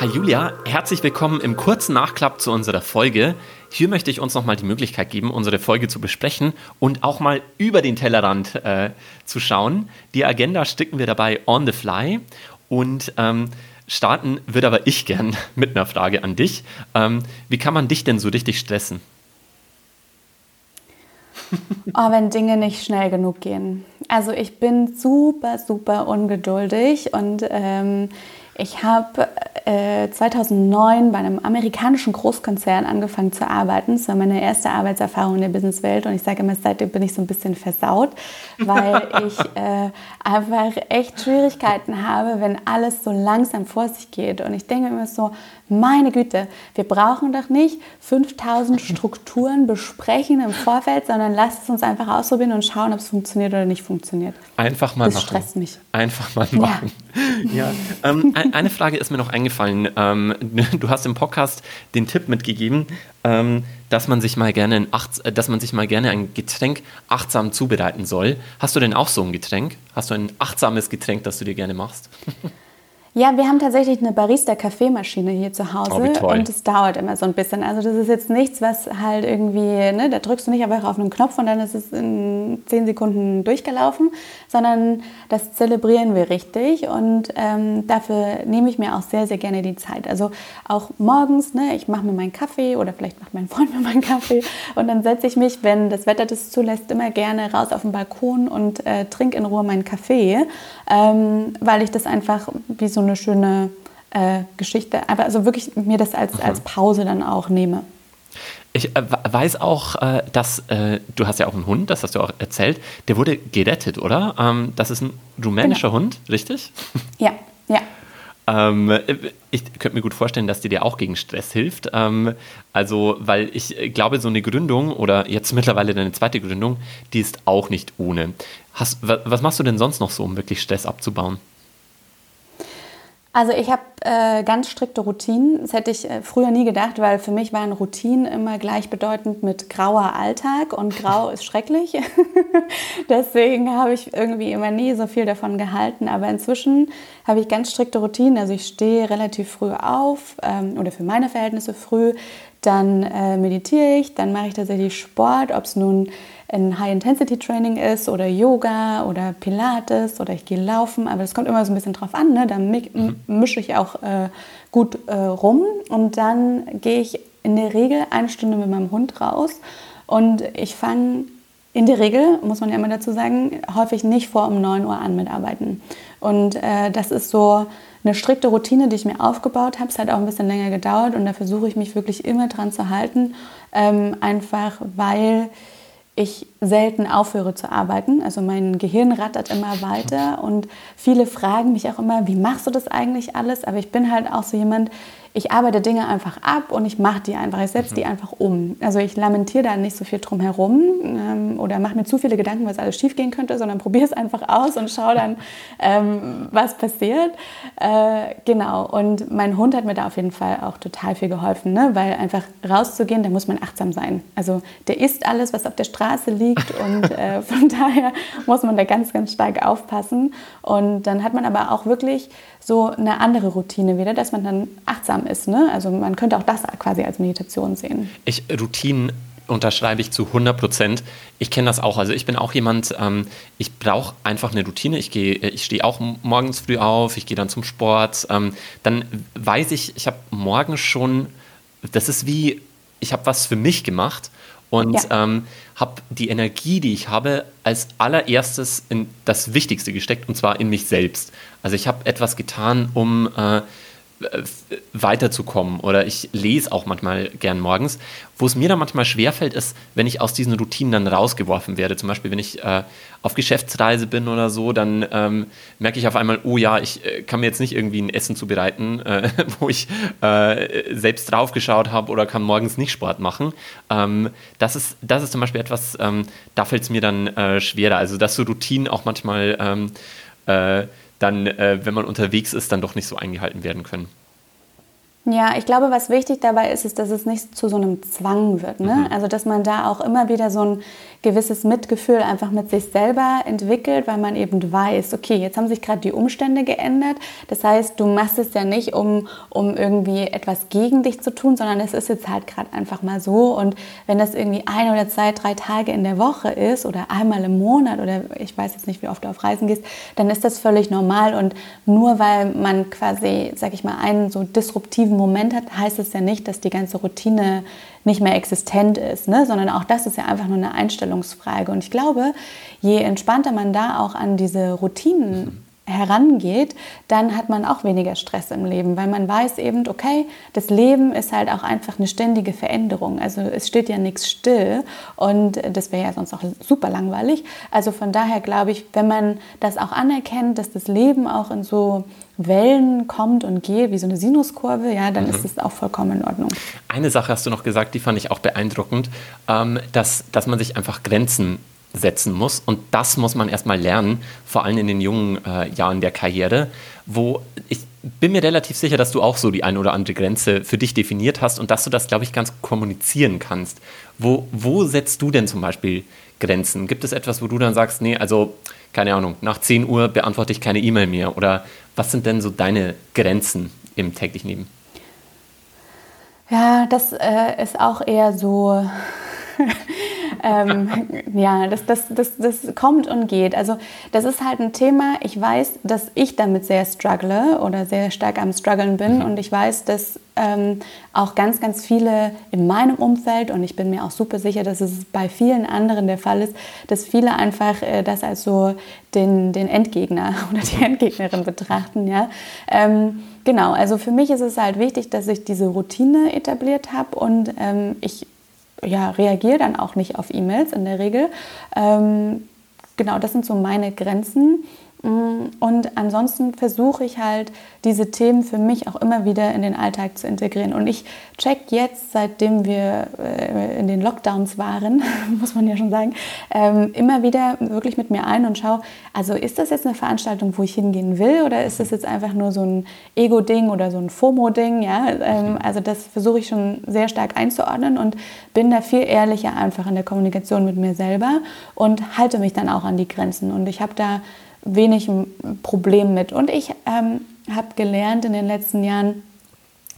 Hi Julia, herzlich willkommen im kurzen Nachklapp zu unserer Folge. Hier möchte ich uns nochmal die Möglichkeit geben, unsere Folge zu besprechen und auch mal über den Tellerrand äh, zu schauen. Die Agenda sticken wir dabei on the fly und ähm, starten würde aber ich gern mit einer Frage an dich. Ähm, wie kann man dich denn so richtig stressen? Oh, wenn Dinge nicht schnell genug gehen. Also ich bin super, super ungeduldig und ähm, ich habe äh, 2009 bei einem amerikanischen Großkonzern angefangen zu arbeiten. Das war meine erste Arbeitserfahrung in der Businesswelt und ich sage immer, seitdem bin ich so ein bisschen versaut, weil ich äh, einfach echt Schwierigkeiten habe, wenn alles so langsam vor sich geht. Und ich denke immer so, meine Güte, wir brauchen doch nicht 5000 Strukturen besprechen im Vorfeld, sondern lasst es uns einfach ausprobieren und schauen, ob es funktioniert oder nicht funktioniert. Einfach mal das machen. Das stresst mich. Einfach mal machen. Ja. ja. Ähm, eine Frage ist mir noch eingefallen. Ähm, du hast im Podcast den Tipp mitgegeben, ähm, dass man sich mal gerne ein Acht, dass man sich mal gerne ein Getränk achtsam zubereiten soll. Hast du denn auch so ein Getränk? Hast du ein achtsames Getränk, das du dir gerne machst? Ja, wir haben tatsächlich eine Barista-Kaffeemaschine hier zu Hause oh, und es dauert immer so ein bisschen. Also das ist jetzt nichts, was halt irgendwie, ne, da drückst du nicht einfach auf einen Knopf und dann ist es in zehn Sekunden durchgelaufen, sondern das zelebrieren wir richtig und ähm, dafür nehme ich mir auch sehr, sehr gerne die Zeit. Also auch morgens, ne, ich mache mir meinen Kaffee oder vielleicht macht mein Freund mir meinen Kaffee und dann setze ich mich, wenn das Wetter das zulässt, immer gerne raus auf den Balkon und äh, trinke in Ruhe meinen Kaffee, ähm, weil ich das einfach wie so eine schöne äh, Geschichte, aber also wirklich mir das als, als Pause dann auch nehme. Ich äh, weiß auch, äh, dass äh, du hast ja auch einen Hund, das hast du auch erzählt. Der wurde gerettet, oder? Ähm, das ist ein rumänischer genau. Hund, richtig? Ja, ja. Ähm, ich könnte mir gut vorstellen, dass die dir auch gegen Stress hilft. Ähm, also, weil ich glaube, so eine Gründung oder jetzt mittlerweile deine zweite Gründung, die ist auch nicht ohne. Hast, was machst du denn sonst noch so, um wirklich Stress abzubauen? Also ich habe äh, ganz strikte Routinen. Das hätte ich äh, früher nie gedacht, weil für mich waren Routinen immer gleichbedeutend mit grauer Alltag und grau ist schrecklich. Deswegen habe ich irgendwie immer nie so viel davon gehalten. Aber inzwischen habe ich ganz strikte Routinen. Also ich stehe relativ früh auf ähm, oder für meine Verhältnisse früh. Dann äh, meditiere ich, dann mache ich tatsächlich Sport, ob es nun ein High-Intensity-Training ist oder Yoga oder Pilates oder ich gehe laufen, aber es kommt immer so ein bisschen drauf an, ne? da mhm. mische ich auch äh, gut äh, rum und dann gehe ich in der Regel eine Stunde mit meinem Hund raus und ich fange in der Regel, muss man ja immer dazu sagen, häufig nicht vor um 9 Uhr an mit Arbeiten. Und äh, das ist so eine strikte Routine, die ich mir aufgebaut habe. Es hat auch ein bisschen länger gedauert und da versuche ich mich wirklich immer dran zu halten, ähm, einfach weil ich selten aufhöre zu arbeiten. Also mein Gehirn rattert immer weiter und viele fragen mich auch immer, wie machst du das eigentlich alles? Aber ich bin halt auch so jemand, ich arbeite Dinge einfach ab und ich mache die einfach, ich setze die mhm. einfach um. Also ich lamentiere da nicht so viel drum herum ähm, oder mache mir zu viele Gedanken, was alles schief gehen könnte, sondern probiere es einfach aus und schaue dann, ähm, was passiert. Äh, genau, und mein Hund hat mir da auf jeden Fall auch total viel geholfen, ne? weil einfach rauszugehen, da muss man achtsam sein. Also der isst alles, was auf der Straße liegt und äh, von daher muss man da ganz, ganz stark aufpassen. Und dann hat man aber auch wirklich so eine andere Routine wieder, dass man dann achtsam ist. Ne? Also man könnte auch das quasi als Meditation sehen. Ich, Routinen unterschreibe ich zu 100 Prozent. Ich kenne das auch. Also ich bin auch jemand, ähm, ich brauche einfach eine Routine. Ich, ich stehe auch morgens früh auf, ich gehe dann zum Sport. Ähm, dann weiß ich, ich habe morgens schon, das ist wie, ich habe was für mich gemacht und ja. ähm, habe die Energie, die ich habe, als allererstes in das Wichtigste gesteckt und zwar in mich selbst. Also ich habe etwas getan, um äh, weiterzukommen oder ich lese auch manchmal gern morgens. Wo es mir dann manchmal schwerfällt, ist, wenn ich aus diesen Routinen dann rausgeworfen werde. Zum Beispiel, wenn ich äh, auf Geschäftsreise bin oder so, dann ähm, merke ich auf einmal, oh ja, ich äh, kann mir jetzt nicht irgendwie ein Essen zubereiten, äh, wo ich äh, selbst drauf geschaut habe oder kann morgens nicht Sport machen. Ähm, das, ist, das ist zum Beispiel etwas, ähm, da fällt es mir dann äh, schwerer. Also, dass so Routinen auch manchmal ähm, äh, dann, äh, wenn man unterwegs ist, dann doch nicht so eingehalten werden können. Ja, ich glaube, was wichtig dabei ist, ist, dass es nicht zu so einem Zwang wird. Ne? Mhm. Also, dass man da auch immer wieder so ein gewisses Mitgefühl einfach mit sich selber entwickelt, weil man eben weiß, okay, jetzt haben sich gerade die Umstände geändert. Das heißt, du machst es ja nicht, um, um irgendwie etwas gegen dich zu tun, sondern es ist jetzt halt gerade einfach mal so. Und wenn das irgendwie ein oder zwei, drei Tage in der Woche ist oder einmal im Monat oder ich weiß jetzt nicht, wie oft du auf Reisen gehst, dann ist das völlig normal. Und nur weil man quasi, sag ich mal, einen so disruptiven Moment hat, heißt es ja nicht, dass die ganze Routine nicht mehr existent ist, ne? sondern auch das ist ja einfach nur eine Einstellungsfrage. Und ich glaube, je entspannter man da auch an diese Routinen herangeht, dann hat man auch weniger Stress im Leben, weil man weiß eben, okay, das Leben ist halt auch einfach eine ständige Veränderung. Also es steht ja nichts still und das wäre ja sonst auch super langweilig. Also von daher glaube ich, wenn man das auch anerkennt, dass das Leben auch in so Wellen kommt und geht, wie so eine Sinuskurve, ja, dann mhm. ist es auch vollkommen in Ordnung. Eine Sache hast du noch gesagt, die fand ich auch beeindruckend, ähm, dass, dass man sich einfach Grenzen setzen muss. Und das muss man erstmal lernen, vor allem in den jungen äh, Jahren der Karriere, wo ich bin mir relativ sicher, dass du auch so die eine oder andere Grenze für dich definiert hast und dass du das, glaube ich, ganz kommunizieren kannst. Wo, wo setzt du denn zum Beispiel Grenzen? Gibt es etwas, wo du dann sagst, nee, also keine Ahnung, nach 10 Uhr beantworte ich keine E-Mail mehr? Oder was sind denn so deine Grenzen im täglichen Leben? Ja, das äh, ist auch eher so ähm, ja, das, das, das, das kommt und geht. Also das ist halt ein Thema, ich weiß, dass ich damit sehr struggle oder sehr stark am struggeln bin mhm. und ich weiß, dass ähm, auch ganz, ganz viele in meinem Umfeld und ich bin mir auch super sicher, dass es bei vielen anderen der Fall ist, dass viele einfach äh, das als so den, den Endgegner oder die Endgegnerin betrachten. Ja? Ähm, genau, also für mich ist es halt wichtig, dass ich diese Routine etabliert habe und ähm, ich ja, reagiere dann auch nicht auf E-Mails in der Regel. Ähm, genau, das sind so meine Grenzen. Mm, und ansonsten versuche ich halt, diese Themen für mich auch immer wieder in den Alltag zu integrieren. Und ich check jetzt, seitdem wir äh, in den Lockdowns waren, muss man ja schon sagen, ähm, immer wieder wirklich mit mir ein und schaue, also ist das jetzt eine Veranstaltung, wo ich hingehen will oder ist das jetzt einfach nur so ein Ego-Ding oder so ein FOMO-Ding? Ja? Ähm, also das versuche ich schon sehr stark einzuordnen und bin da viel ehrlicher einfach in der Kommunikation mit mir selber und halte mich dann auch an die Grenzen. Und ich habe da wenig ein Problem mit. Und ich ähm, habe gelernt in den letzten Jahren,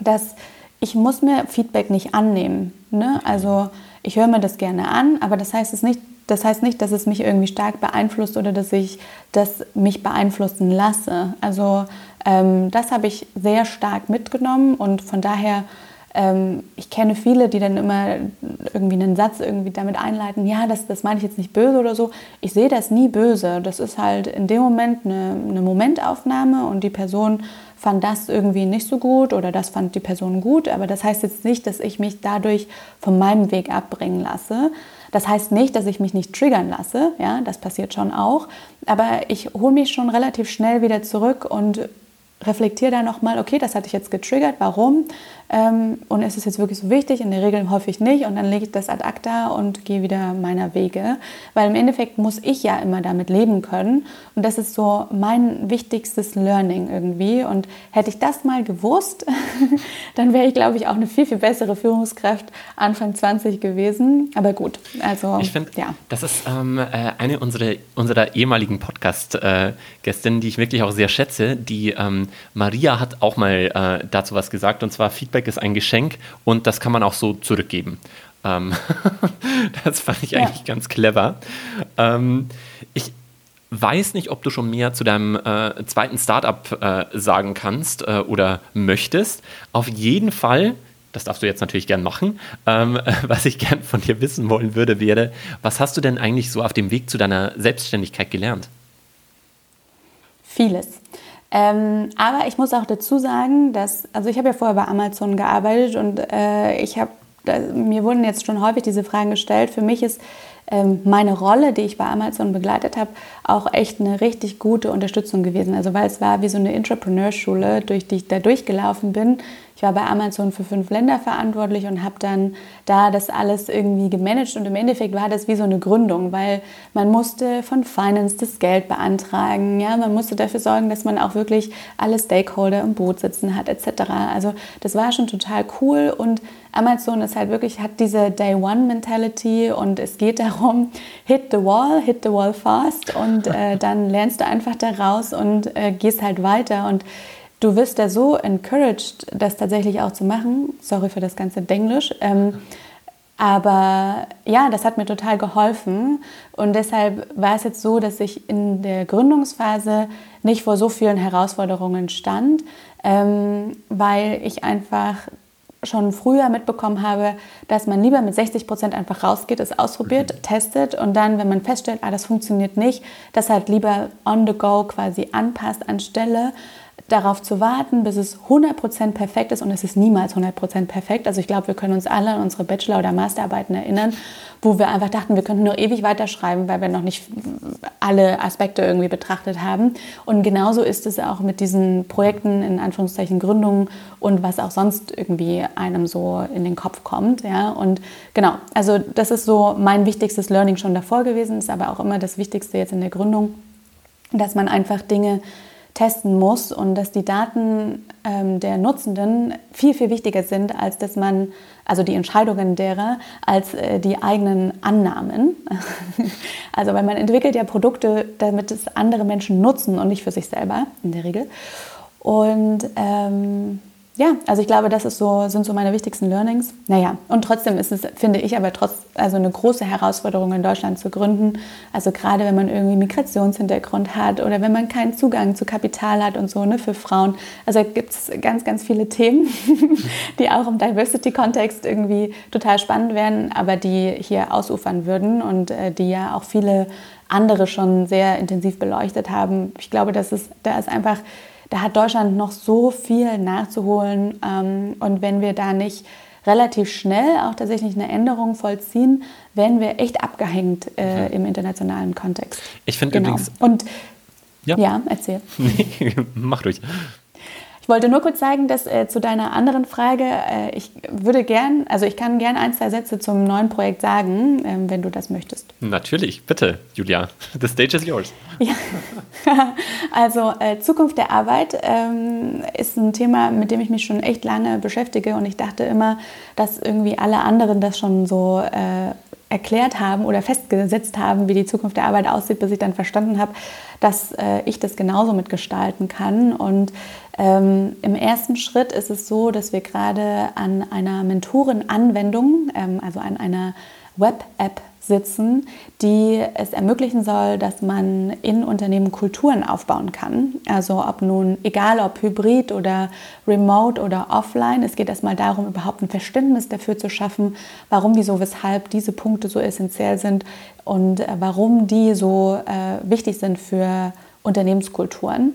dass ich muss mir Feedback nicht annehmen. Ne? Also ich höre mir das gerne an, aber das heißt es nicht, das heißt nicht, dass es mich irgendwie stark beeinflusst oder dass ich das mich beeinflussen lasse. Also ähm, das habe ich sehr stark mitgenommen und von daher ich kenne viele, die dann immer irgendwie einen Satz irgendwie damit einleiten, ja, das, das meine ich jetzt nicht böse oder so. Ich sehe das nie böse. Das ist halt in dem Moment eine, eine Momentaufnahme und die Person fand das irgendwie nicht so gut oder das fand die Person gut, aber das heißt jetzt nicht, dass ich mich dadurch von meinem Weg abbringen lasse. Das heißt nicht, dass ich mich nicht triggern lasse, ja, das passiert schon auch, aber ich hole mich schon relativ schnell wieder zurück und reflektiere da nochmal, okay, das hatte ich jetzt getriggert, warum? Ähm, und ist es jetzt wirklich so wichtig? In der Regel häufig nicht. Und dann lege ich das ad acta und gehe wieder meiner Wege. Weil im Endeffekt muss ich ja immer damit leben können. Und das ist so mein wichtigstes Learning irgendwie. Und hätte ich das mal gewusst, dann wäre ich, glaube ich, auch eine viel, viel bessere Führungskraft Anfang 20 gewesen. Aber gut, also ich finde, ja. das ist ähm, äh, eine unserer, unserer ehemaligen Podcast-Gästinnen, die ich wirklich auch sehr schätze. Die ähm, Maria hat auch mal äh, dazu was gesagt. Und zwar Feedback ist ein Geschenk und das kann man auch so zurückgeben. Ähm das fand ich ja. eigentlich ganz clever. Ähm, ich weiß nicht, ob du schon mehr zu deinem äh, zweiten Startup äh, sagen kannst äh, oder möchtest. Auf jeden Fall das darfst du jetzt natürlich gern machen. Ähm, was ich gern von dir wissen wollen würde, wäre, was hast du denn eigentlich so auf dem Weg zu deiner Selbstständigkeit gelernt? Vieles. Ähm, aber ich muss auch dazu sagen, dass, also ich habe ja vorher bei Amazon gearbeitet und äh, ich habe, mir wurden jetzt schon häufig diese Fragen gestellt. Für mich ist ähm, meine Rolle, die ich bei Amazon begleitet habe, auch echt eine richtig gute Unterstützung gewesen. Also weil es war wie so eine Entrepreneurschule, durch die ich da durchgelaufen bin. Ich war bei Amazon für fünf Länder verantwortlich und habe dann da das alles irgendwie gemanagt. Und im Endeffekt war das wie so eine Gründung, weil man musste von Finance das Geld beantragen, ja, man musste dafür sorgen, dass man auch wirklich alle Stakeholder im Boot sitzen hat etc. Also das war schon total cool. Und Amazon ist halt wirklich, hat diese Day One Mentality und es geht darum, hit the wall, hit the wall fast. Und äh, dann lernst du einfach daraus und äh, gehst halt weiter. Und du wirst da so encouraged, das tatsächlich auch zu machen. Sorry für das ganze Denglisch. Ähm, aber ja, das hat mir total geholfen. Und deshalb war es jetzt so, dass ich in der Gründungsphase nicht vor so vielen Herausforderungen stand, ähm, weil ich einfach schon früher mitbekommen habe, dass man lieber mit 60 Prozent einfach rausgeht, es ausprobiert, mhm. testet und dann, wenn man feststellt, ah, das funktioniert nicht, das halt lieber on the go quasi anpasst anstelle darauf zu warten, bis es 100% perfekt ist und es ist niemals 100% perfekt. Also ich glaube, wir können uns alle an unsere Bachelor- oder Masterarbeiten erinnern, wo wir einfach dachten, wir könnten nur ewig weiterschreiben, weil wir noch nicht alle Aspekte irgendwie betrachtet haben. Und genauso ist es auch mit diesen Projekten, in Anführungszeichen Gründungen und was auch sonst irgendwie einem so in den Kopf kommt. Ja? Und genau, also das ist so mein wichtigstes Learning schon davor gewesen, ist aber auch immer das Wichtigste jetzt in der Gründung, dass man einfach Dinge testen muss und dass die Daten ähm, der Nutzenden viel, viel wichtiger sind, als dass man, also die Entscheidungen derer, als äh, die eigenen Annahmen. also weil man entwickelt ja Produkte, damit es andere Menschen nutzen und nicht für sich selber in der Regel. Und ähm, ja, also ich glaube, das ist so, sind so meine wichtigsten Learnings. Naja, und trotzdem ist es, finde ich, aber trotz, also eine große Herausforderung in Deutschland zu gründen. Also gerade wenn man irgendwie Migrationshintergrund hat oder wenn man keinen Zugang zu Kapital hat und so, ne, für Frauen. Also gibt es ganz, ganz viele Themen, die auch im Diversity-Kontext irgendwie total spannend werden, aber die hier ausufern würden und äh, die ja auch viele andere schon sehr intensiv beleuchtet haben. Ich glaube, das ist, da ist einfach da hat Deutschland noch so viel nachzuholen. Ähm, und wenn wir da nicht relativ schnell auch tatsächlich eine Änderung vollziehen, werden wir echt abgehängt äh, mhm. im internationalen Kontext. Ich finde genau. übrigens. Und ja, ja erzähl. mach durch. Ich wollte nur kurz sagen, dass äh, zu deiner anderen Frage, äh, ich würde gern, also ich kann gern ein, zwei Sätze zum neuen Projekt sagen, äh, wenn du das möchtest. Natürlich, bitte, Julia. The stage is yours. Ja. also äh, Zukunft der Arbeit ähm, ist ein Thema, mit dem ich mich schon echt lange beschäftige und ich dachte immer, dass irgendwie alle anderen das schon so äh, erklärt haben oder festgesetzt haben, wie die Zukunft der Arbeit aussieht, bis ich dann verstanden habe, dass äh, ich das genauso mitgestalten kann. Und ähm, im ersten Schritt ist es so, dass wir gerade an einer Mentorenanwendung, ähm, also an einer Web-App sitzen, die es ermöglichen soll, dass man in Unternehmen Kulturen aufbauen kann. Also ob nun, egal ob hybrid oder remote oder offline, es geht erstmal darum, überhaupt ein Verständnis dafür zu schaffen, warum, wieso, weshalb diese Punkte so essentiell sind und äh, warum die so äh, wichtig sind für Unternehmenskulturen.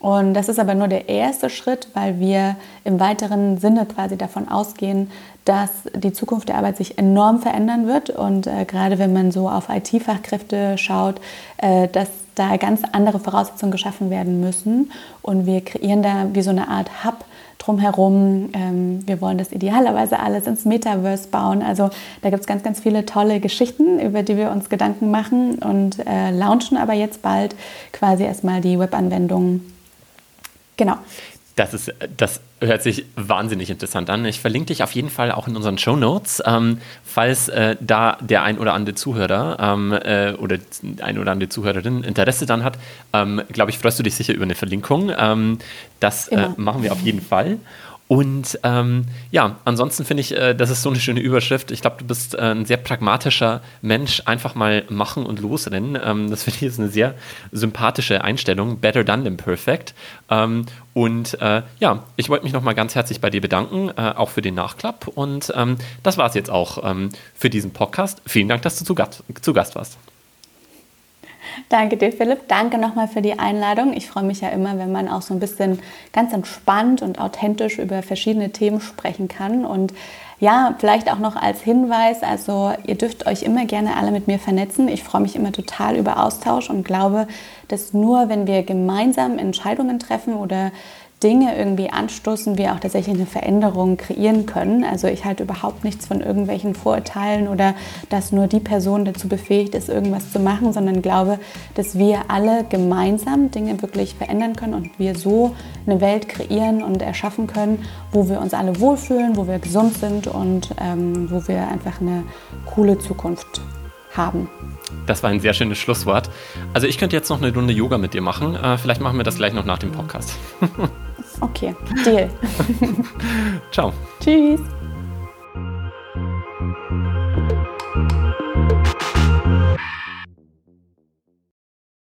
Und das ist aber nur der erste Schritt, weil wir im weiteren Sinne quasi davon ausgehen, dass die Zukunft der Arbeit sich enorm verändern wird. Und äh, gerade wenn man so auf IT-Fachkräfte schaut, äh, dass da ganz andere Voraussetzungen geschaffen werden müssen. Und wir kreieren da wie so eine Art Hub drumherum. Ähm, wir wollen das idealerweise alles ins Metaverse bauen. Also da gibt es ganz, ganz viele tolle Geschichten, über die wir uns Gedanken machen und äh, launchen aber jetzt bald quasi erstmal die Webanwendung. Genau. Das, ist, das hört sich wahnsinnig interessant an. Ich verlinke dich auf jeden Fall auch in unseren Show Notes, ähm, falls äh, da der ein oder andere Zuhörer ähm, äh, oder ein oder andere Zuhörerin Interesse dann hat. Ähm, Glaube ich, freust du dich sicher über eine Verlinkung. Ähm, das äh, machen wir auf jeden Fall. Und ähm, ja, ansonsten finde ich, äh, das ist so eine schöne Überschrift. Ich glaube, du bist äh, ein sehr pragmatischer Mensch. Einfach mal machen und losrennen. Ähm, das finde ich ist eine sehr sympathische Einstellung. Better done than perfect. Ähm, und äh, ja, ich wollte mich nochmal ganz herzlich bei dir bedanken, äh, auch für den Nachklapp. Und ähm, das war es jetzt auch ähm, für diesen Podcast. Vielen Dank, dass du zu zu Gast warst. Danke dir, Philipp. Danke nochmal für die Einladung. Ich freue mich ja immer, wenn man auch so ein bisschen ganz entspannt und authentisch über verschiedene Themen sprechen kann. Und ja, vielleicht auch noch als Hinweis, also ihr dürft euch immer gerne alle mit mir vernetzen. Ich freue mich immer total über Austausch und glaube, dass nur wenn wir gemeinsam Entscheidungen treffen oder Dinge irgendwie anstoßen, wir auch tatsächlich eine Veränderung kreieren können. Also ich halte überhaupt nichts von irgendwelchen Vorurteilen oder dass nur die Person dazu befähigt ist, irgendwas zu machen, sondern glaube, dass wir alle gemeinsam Dinge wirklich verändern können und wir so eine Welt kreieren und erschaffen können, wo wir uns alle wohlfühlen, wo wir gesund sind und ähm, wo wir einfach eine coole Zukunft haben. Das war ein sehr schönes Schlusswort. Also ich könnte jetzt noch eine Runde Yoga mit dir machen. Äh, vielleicht machen wir das gleich noch nach dem Podcast. Okay, Deal. Ciao. Tschüss.